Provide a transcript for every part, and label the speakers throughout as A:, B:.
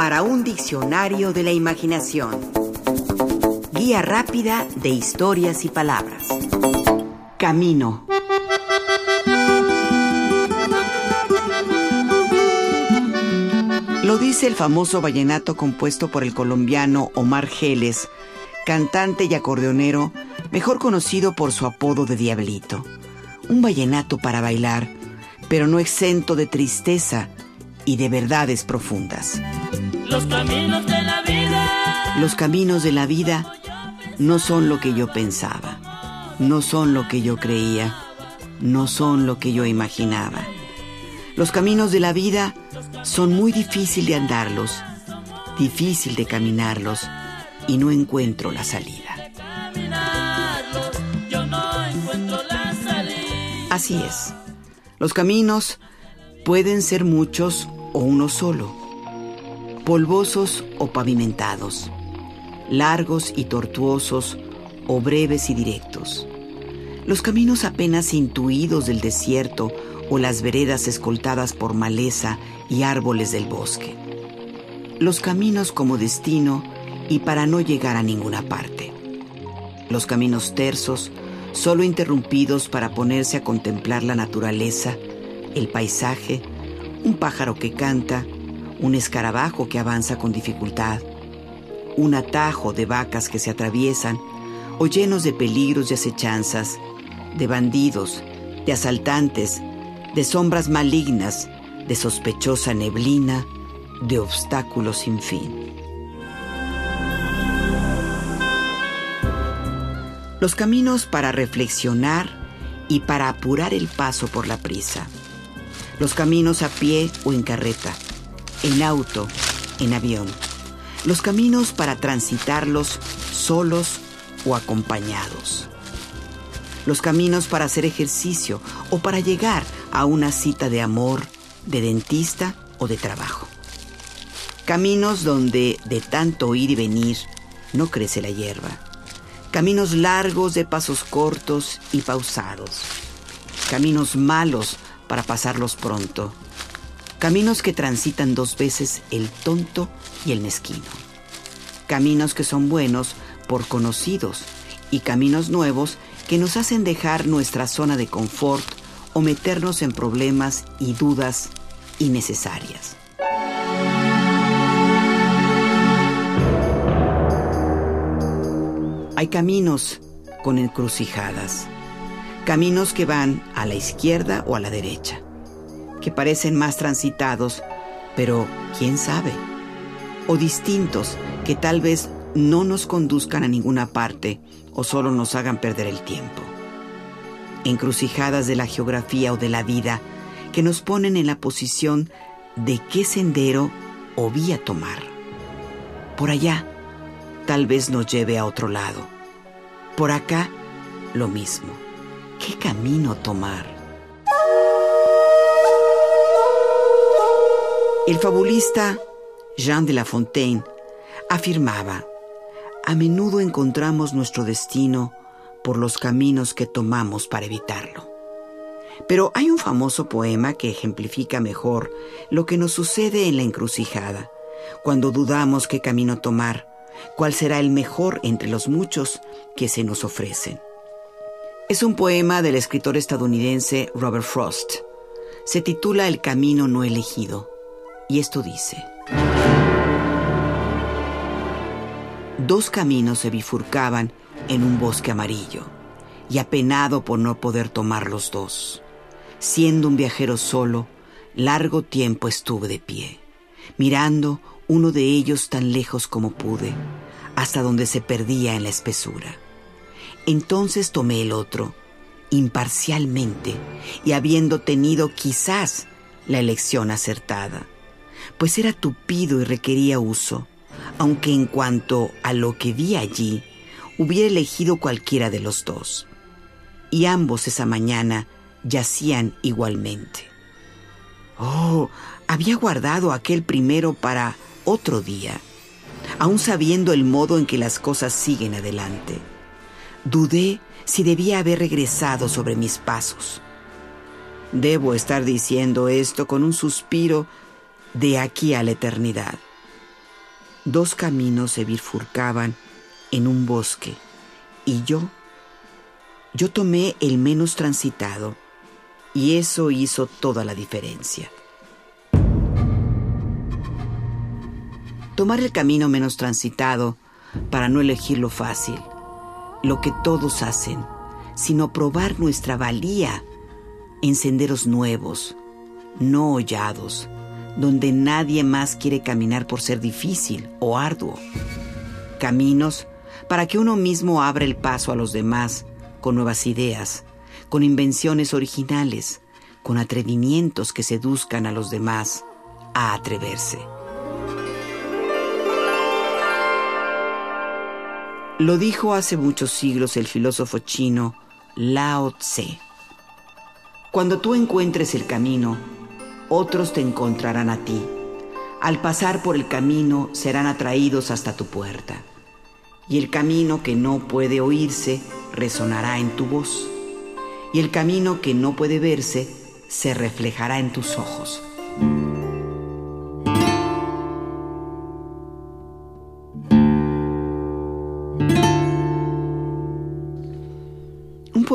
A: para un diccionario de la imaginación. Guía rápida de historias y palabras. Camino. Lo dice el famoso vallenato compuesto por el colombiano Omar Geles, cantante y acordeonero, mejor conocido por su apodo de Diablito. Un vallenato para bailar, pero no exento de tristeza y de verdades profundas.
B: Los caminos de la vida.
A: Los caminos de la vida no son lo que yo pensaba, no son lo que yo creía, no son lo que yo imaginaba. Los caminos de la vida son muy difícil de andarlos, difícil de caminarlos y no encuentro la salida.
B: Yo no encuentro la salida.
A: Así es. Los caminos pueden ser muchos o uno solo, polvosos o pavimentados, largos y tortuosos o breves y directos. Los caminos apenas intuidos del desierto o las veredas escoltadas por maleza y árboles del bosque. Los caminos como destino y para no llegar a ninguna parte. Los caminos tersos, solo interrumpidos para ponerse a contemplar la naturaleza, el paisaje, un pájaro que canta, un escarabajo que avanza con dificultad, un atajo de vacas que se atraviesan o llenos de peligros y acechanzas, de bandidos, de asaltantes, de sombras malignas, de sospechosa neblina, de obstáculos sin fin. Los caminos para reflexionar y para apurar el paso por la prisa. Los caminos a pie o en carreta, en auto, en avión. Los caminos para transitarlos solos o acompañados. Los caminos para hacer ejercicio o para llegar a una cita de amor, de dentista o de trabajo. Caminos donde de tanto ir y venir no crece la hierba. Caminos largos de pasos cortos y pausados. Caminos malos para pasarlos pronto. Caminos que transitan dos veces el tonto y el mezquino. Caminos que son buenos por conocidos y caminos nuevos que nos hacen dejar nuestra zona de confort o meternos en problemas y dudas innecesarias. Hay caminos con encrucijadas, caminos que van a la izquierda o a la derecha, que parecen más transitados, pero quién sabe, o distintos que tal vez no nos conduzcan a ninguna parte o solo nos hagan perder el tiempo. Encrucijadas de la geografía o de la vida que nos ponen en la posición de qué sendero o vía tomar. Por allá, tal vez nos lleve a otro lado. Por acá, lo mismo. ¿Qué camino tomar? El fabulista Jean de La Fontaine afirmaba, a menudo encontramos nuestro destino por los caminos que tomamos para evitarlo. Pero hay un famoso poema que ejemplifica mejor lo que nos sucede en la encrucijada, cuando dudamos qué camino tomar, cuál será el mejor entre los muchos que se nos ofrecen. Es un poema del escritor estadounidense Robert Frost. Se titula El camino no elegido, y esto dice, Dos caminos se bifurcaban en un bosque amarillo, y apenado por no poder tomar los dos. Siendo un viajero solo, largo tiempo estuve de pie, mirando uno de ellos tan lejos como pude, hasta donde se perdía en la espesura. Entonces tomé el otro, imparcialmente, y habiendo tenido quizás la elección acertada, pues era tupido y requería uso, aunque en cuanto a lo que vi allí, hubiera elegido cualquiera de los dos. Y ambos esa mañana yacían igualmente. Oh, había guardado aquel primero para otro día, aún sabiendo el modo en que las cosas siguen adelante. Dudé si debía haber regresado sobre mis pasos. Debo estar diciendo esto con un suspiro de aquí a la eternidad. dos caminos se bifurcaban en un bosque y yo, yo tomé el menos transitado y eso hizo toda la diferencia. Tomar el camino menos transitado para no elegir lo fácil, lo que todos hacen, sino probar nuestra valía en senderos nuevos, no hollados, donde nadie más quiere caminar por ser difícil o arduo. Caminos para que uno mismo abra el paso a los demás con nuevas ideas, con invenciones originales, con atrevimientos que seduzcan a los demás a atreverse. Lo dijo hace muchos siglos el filósofo chino Lao Tse. Cuando tú encuentres el camino, otros te encontrarán a ti. Al pasar por el camino serán atraídos hasta tu puerta. Y el camino que no puede oírse resonará en tu voz. Y el camino que no puede verse se reflejará en tus ojos.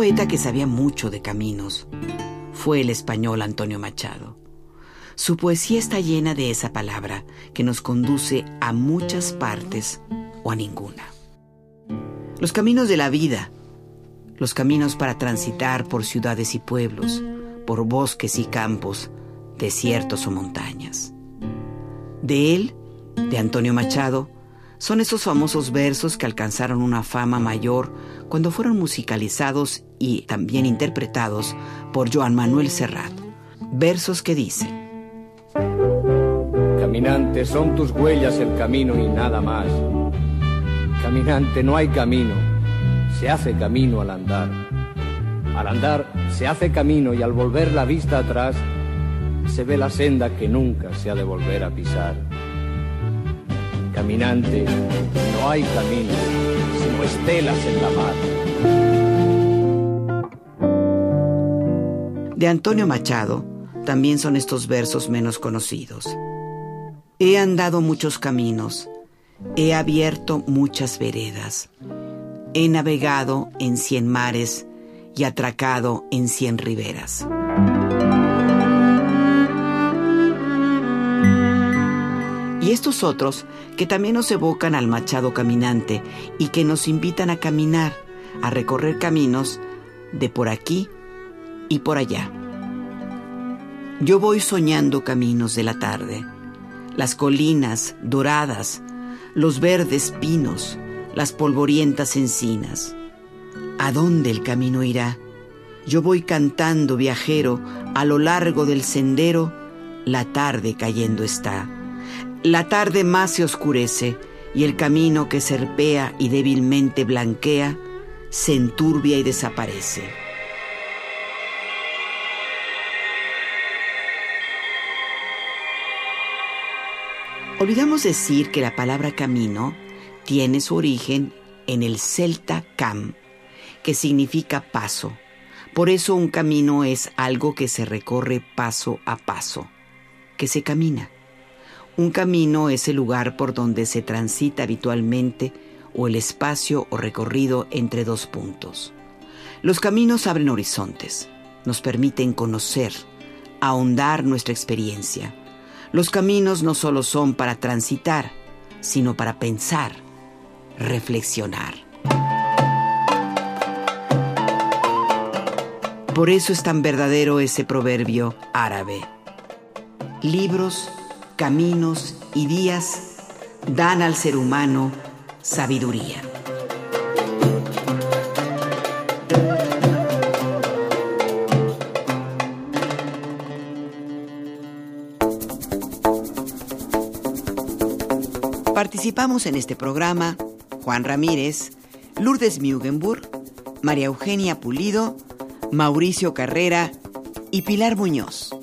A: Poeta que sabía mucho de caminos fue el español Antonio Machado. Su poesía está llena de esa palabra que nos conduce a muchas partes o a ninguna. Los caminos de la vida, los caminos para transitar por ciudades y pueblos, por bosques y campos, desiertos o montañas. De él, de Antonio Machado, son esos famosos versos que alcanzaron una fama mayor cuando fueron musicalizados y también interpretados por Joan Manuel Serrat. Versos que dicen,
C: Caminante, son tus huellas el camino y nada más. Caminante, no hay camino, se hace camino al andar. Al andar se hace camino y al volver la vista atrás se ve la senda que nunca se ha de volver a pisar. Caminante, hay camino, sino estelas en
A: la mar. De Antonio Machado también son estos versos menos conocidos. He andado muchos caminos, he abierto muchas veredas, he navegado en cien mares y atracado en cien riberas. Y estos otros que también nos evocan al machado caminante y que nos invitan a caminar, a recorrer caminos de por aquí y por allá. Yo voy soñando caminos de la tarde las colinas doradas, los verdes pinos, las polvorientas encinas. ¿A dónde el camino irá? Yo voy cantando, viajero, a lo largo del sendero, la tarde cayendo está. La tarde más se oscurece y el camino que serpea y débilmente blanquea se enturbia y desaparece. Olvidamos decir que la palabra camino tiene su origen en el celta cam, que significa paso. Por eso un camino es algo que se recorre paso a paso, que se camina. Un camino es el lugar por donde se transita habitualmente o el espacio o recorrido entre dos puntos. Los caminos abren horizontes, nos permiten conocer, ahondar nuestra experiencia los caminos no solo son para transitar, sino para pensar, reflexionar. Por eso es tan verdadero ese proverbio árabe. Libros, caminos y días dan al ser humano sabiduría. Participamos en este programa Juan Ramírez, Lourdes Mugenburg, María Eugenia Pulido, Mauricio Carrera y Pilar Muñoz.